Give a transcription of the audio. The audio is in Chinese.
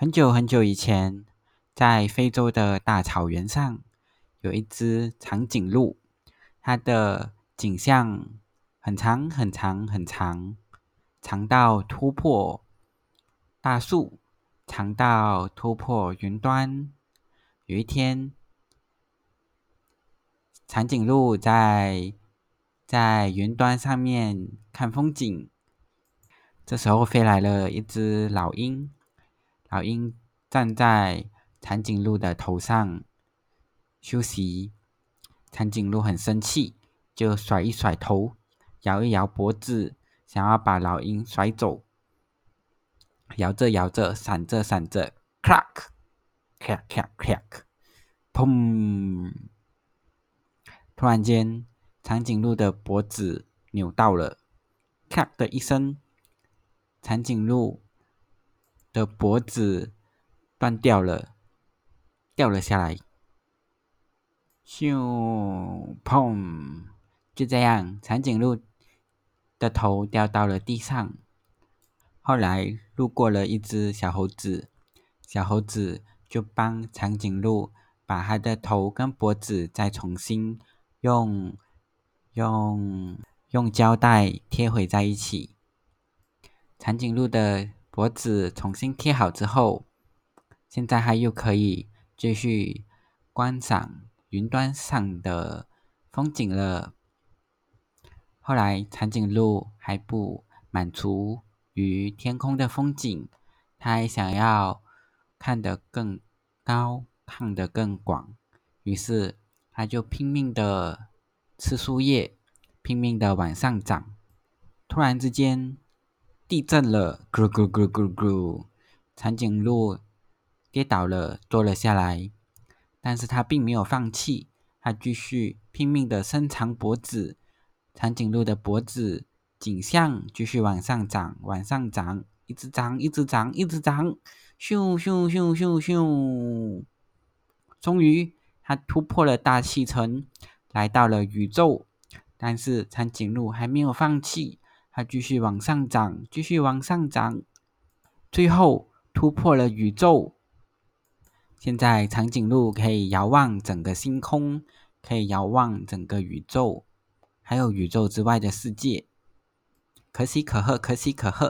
很久很久以前，在非洲的大草原上，有一只长颈鹿。它的颈项很长很长很长，长到突破大树，长到突破云端。有一天，长颈鹿在在云端上面看风景，这时候飞来了一只老鹰。老鹰站在长颈鹿的头上休息，长颈鹿很生气，就甩一甩头，摇一摇脖子，想要把老鹰甩走。摇着摇着，闪着闪着，crack，crack，crack，crack，砰！突然间，长颈鹿的脖子扭到了，crack 的一声，长颈鹿。的脖子断掉了，掉了下来。咻，砰！就这样，长颈鹿的头掉到了地上。后来路过了一只小猴子，小猴子就帮长颈鹿把它的头跟脖子再重新用用用胶带贴回在一起。长颈鹿的。脖子重新贴好之后，现在它又可以继续观赏云端上的风景了。后来，长颈鹿还不满足于天空的风景，它还想要看得更高，看得更广。于是，它就拼命的吃树叶，拼命的往上涨。突然之间，地震了，咕咕咕咕咕，长颈鹿跌倒了，坐了下来。但是它并没有放弃，它继续拼命的伸长脖子。长颈鹿的脖子颈项继续往上涨，往上涨，一直涨，一直涨，一直涨，咻咻咻咻咻！终于，它突破了大气层，来到了宇宙。但是长颈鹿还没有放弃。它继续往上涨，继续往上涨，最后突破了宇宙。现在长颈鹿可以遥望整个星空，可以遥望整个宇宙，还有宇宙之外的世界。可喜可贺，可喜可贺。